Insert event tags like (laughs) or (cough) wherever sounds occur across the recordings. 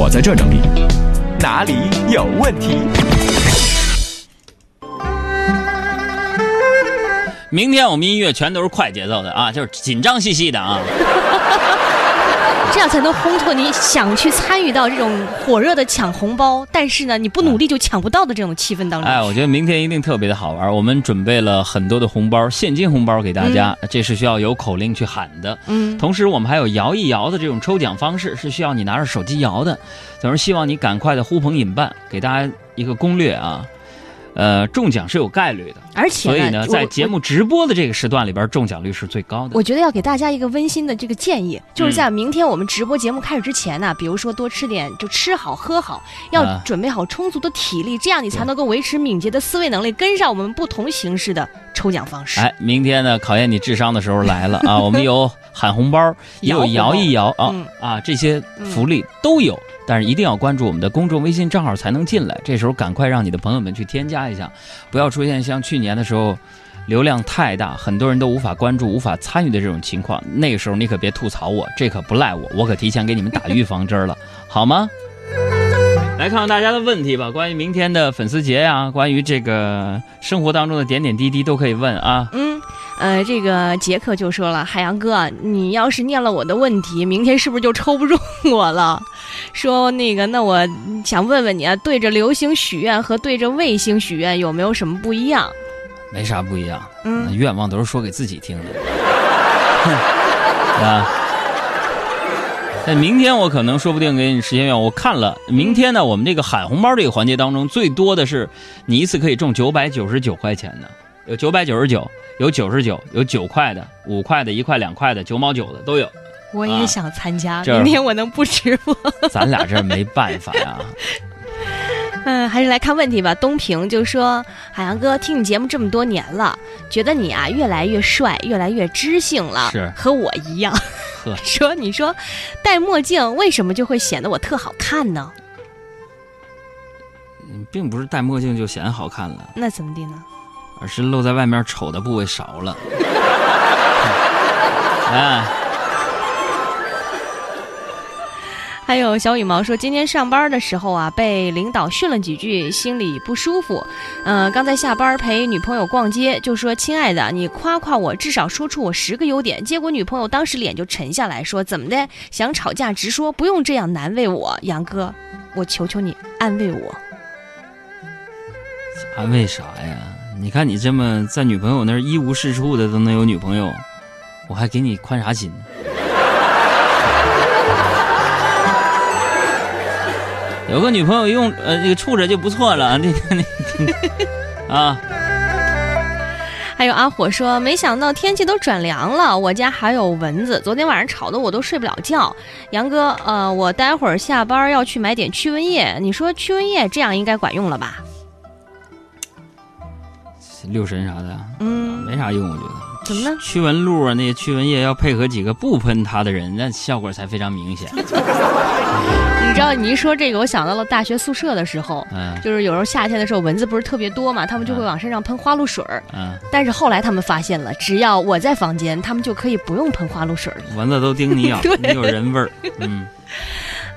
我在这整理，哪里有问题？明天我们音乐全都是快节奏的啊，就是紧张兮兮的啊。这样才能烘托你想去参与到这种火热的抢红包，但是呢，你不努力就抢不到的这种气氛当中。哎，我觉得明天一定特别的好玩。我们准备了很多的红包，现金红包给大家，这是需要有口令去喊的。嗯，同时我们还有摇一摇的这种抽奖方式，是需要你拿着手机摇的。总是希望你赶快的呼朋引伴，给大家一个攻略啊。呃，中奖是有概率的，而且所以呢，在节目直播的这个时段里边，中奖率是最高的。我觉得要给大家一个温馨的这个建议，就是在明天我们直播节目开始之前呢，比如说多吃点，就吃好喝好，要准备好充足的体力，这样你才能够维持敏捷的思维能力，跟上我们不同形式的抽奖方式。哎，明天呢，考验你智商的时候来了啊！(laughs) 我们有喊红包，也有摇一摇啊啊，这些福利都有。但是一定要关注我们的公众微信账号才能进来。这时候赶快让你的朋友们去添加一下，不要出现像去年的时候，流量太大，很多人都无法关注、无法参与的这种情况。那个时候你可别吐槽我，这可不赖我，我可提前给你们打预防针了，(laughs) 好吗？来看看大家的问题吧，关于明天的粉丝节呀，关于这个生活当中的点点滴滴都可以问啊。嗯。呃，这个杰克就说了：“海洋哥，你要是念了我的问题，明天是不是就抽不中我了？(laughs) 说那个，那我想问问你啊，对着流星许愿和对着卫星许愿有没有什么不一样？没啥不一样，嗯，愿望都是说给自己听的。(laughs) 啊，那明天我可能说不定给你实现愿望。我看了，明天呢，我们这个喊红包这个环节当中，最多的是你一次可以中九百九十九块钱的，有九百九十九。”有九十九，有九块的，五块的，一块两块的，九毛九的都有。我也想参加，明天我能不直播？(laughs) 咱俩这没办法呀。(laughs) 嗯，还是来看问题吧。东平就说：“海洋哥，听你节目这么多年了，觉得你啊越来越帅，越来越知性了，是和我一样。(laughs) 说你说戴墨镜为什么就会显得我特好看呢？并不是戴墨镜就显得好看了，那怎么的呢？”而是露在外面丑的部位少了。啊！(laughs) 还有小羽毛说，今天上班的时候啊，被领导训了几句，心里不舒服。嗯，刚才下班陪女朋友逛街，就说：“亲爱的，你夸夸我，至少说出我十个优点。”结果女朋友当时脸就沉下来说：“怎么的？想吵架直说，不用这样难为我，杨哥，我求求你安慰我。”安慰啥呀？你看你这么在女朋友那儿一无是处的都能有女朋友，我还给你宽啥心呢？(laughs) 有个女朋友用呃这个处着就不错了，你你 (laughs) 啊。还有阿火说，没想到天气都转凉了，我家还有蚊子，昨天晚上吵得我都睡不了觉。杨哥，呃，我待会儿下班要去买点驱蚊液，你说驱蚊液这样应该管用了吧？六神啥的，嗯，没啥用，我觉得。怎么了？驱蚊露啊，那些驱蚊液要配合几个不喷它的人，那效果才非常明显。(laughs) 你知道，你一说这个，我想到了大学宿舍的时候，嗯，就是有时候夏天的时候蚊子不是特别多嘛，他们就会往身上喷花露水儿，嗯，但是后来他们发现了，只要我在房间，他们就可以不用喷花露水了。蚊子都叮你 (laughs) 咬，你有人味儿，嗯。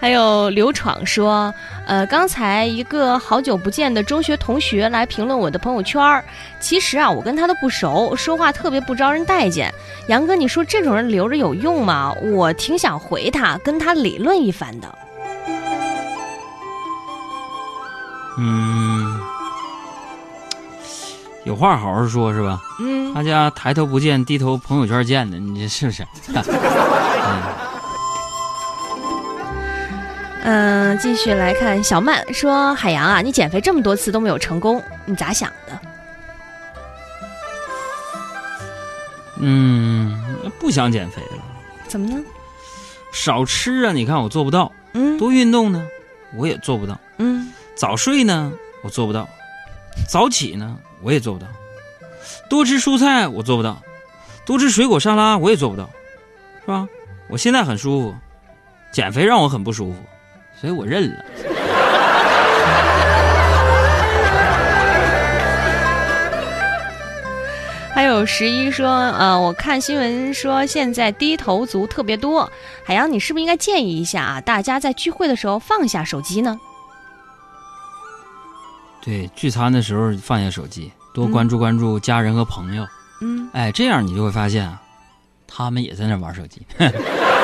还有刘闯说，呃，刚才一个好久不见的中学同学来评论我的朋友圈儿。其实啊，我跟他都不熟，说话特别不招人待见。杨哥，你说这种人留着有用吗？我挺想回他，跟他理论一番的。嗯，有话好好说，是吧？嗯。大家抬头不见低头朋友圈见的，你这是不是？(laughs) 嗯。嗯，继续来看小曼说：“海洋啊，你减肥这么多次都没有成功，你咋想的？”嗯，不想减肥了。怎么呢？少吃啊！你看我做不到。嗯。多运动呢，我也做不到。嗯。早睡呢，我做不到。早起呢，我也做不到。多吃蔬菜，我做不到。多吃水果沙拉，我也做不到，是吧？我现在很舒服，减肥让我很不舒服。所以我认了。还有有十一说，呃，我看新闻说现在低头族特别多，海洋，你是不是应该建议一下啊？大家在聚会的时候放下手机呢？对，聚餐的时候放下手机，多关注关注家人和朋友。嗯，哎，这样你就会发现啊，他们也在那玩手机。(laughs)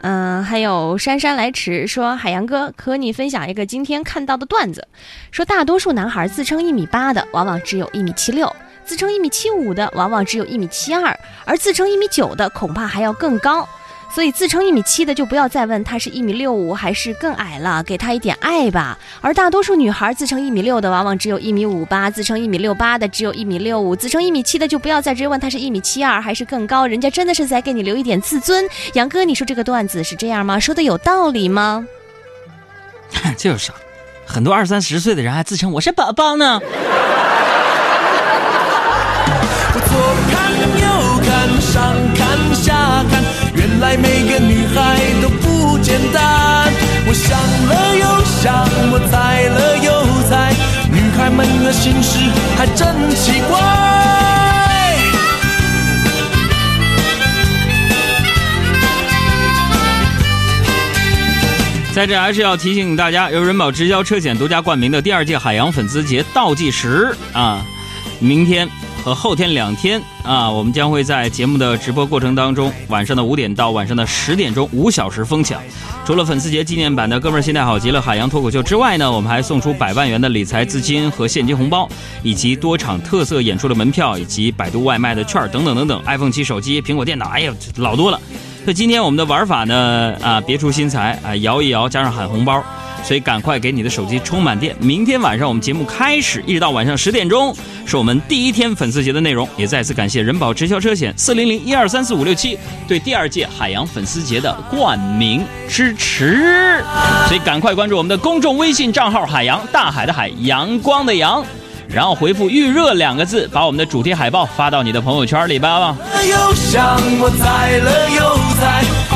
嗯，还有姗姗来迟说，海洋哥和你分享一个今天看到的段子，说大多数男孩自称一米八的，往往只有一米七六；自称一米七五的，往往只有一米七二，而自称一米九的，恐怕还要更高。所以自称一米七的就不要再问他是一米六五还是更矮了，给他一点爱吧。而大多数女孩自称一米六的，往往只有一米五八；自称一米六八的，只有一米六五；自称一米七的就不要再追问他是一米七二还是更高，人家真的是在给你留一点自尊。杨哥，你说这个段子是这样吗？说的有道理吗？这有啥？很多二三十岁的人还自称我是宝宝呢。来每个女孩都不简单，我想了又想，我猜了又猜，女孩们的心事还真奇怪。在这还是要提醒大家，由人保直销车险独家冠名的第二届海洋粉丝节倒计时啊，明天。后天两天啊，我们将会在节目的直播过程当中，晚上的五点到晚上的十点钟，五小时疯抢。除了粉丝节纪念版的“哥们儿心态好极了”海洋脱口秀之外呢，我们还送出百万元的理财资金和现金红包，以及多场特色演出的门票，以及百度外卖的券等等等等。iPhone 七手机、苹果电脑，哎呀，老多了。那今天我们的玩法呢？啊，别出心裁啊，摇一摇加上喊红包。所以赶快给你的手机充满电！明天晚上我们节目开始，一直到晚上十点钟，是我们第一天粉丝节的内容。也再次感谢人保直销车险四零零一二三四五六七对第二届海洋粉丝节的冠名支持。所以赶快关注我们的公众微信账号“海洋大海的海阳光的阳”，然后回复“预热”两个字，把我们的主题海报发到你的朋友圈里吧。又想，我猜了又猜，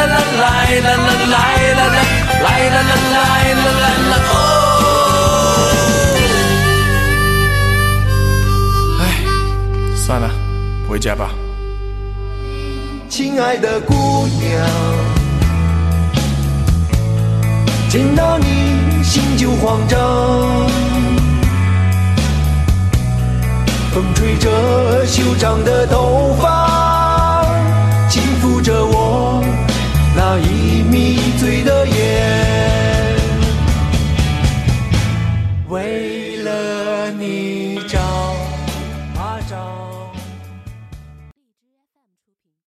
来来来来来来来来来来来来哦！哎。算了，回家吧。亲爱的姑娘，见到你心就慌张，风吹着修长的头发，